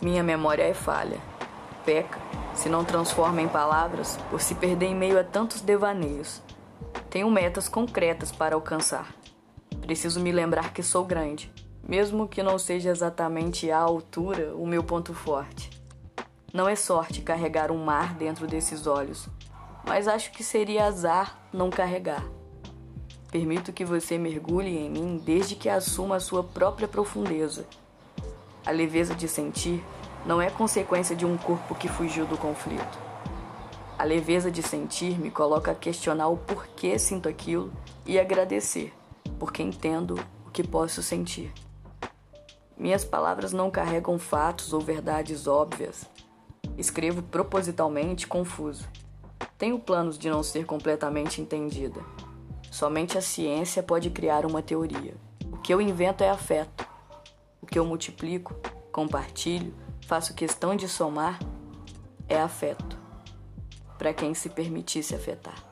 Minha memória é falha. Peca, se não transforma em palavras, por se perder em meio a tantos devaneios. Tenho metas concretas para alcançar. Preciso me lembrar que sou grande, mesmo que não seja exatamente à altura o meu ponto forte. Não é sorte carregar um mar dentro desses olhos, mas acho que seria azar não carregar. Permito que você mergulhe em mim desde que assuma a sua própria profundeza a leveza de sentir não é consequência de um corpo que fugiu do conflito. A leveza de sentir me coloca a questionar o porquê sinto aquilo e agradecer, porque entendo o que posso sentir. Minhas palavras não carregam fatos ou verdades óbvias. Escrevo propositalmente confuso. Tenho planos de não ser completamente entendida. Somente a ciência pode criar uma teoria. O que eu invento é afeto que eu multiplico, compartilho, faço questão de somar, é afeto, para quem se permitisse afetar.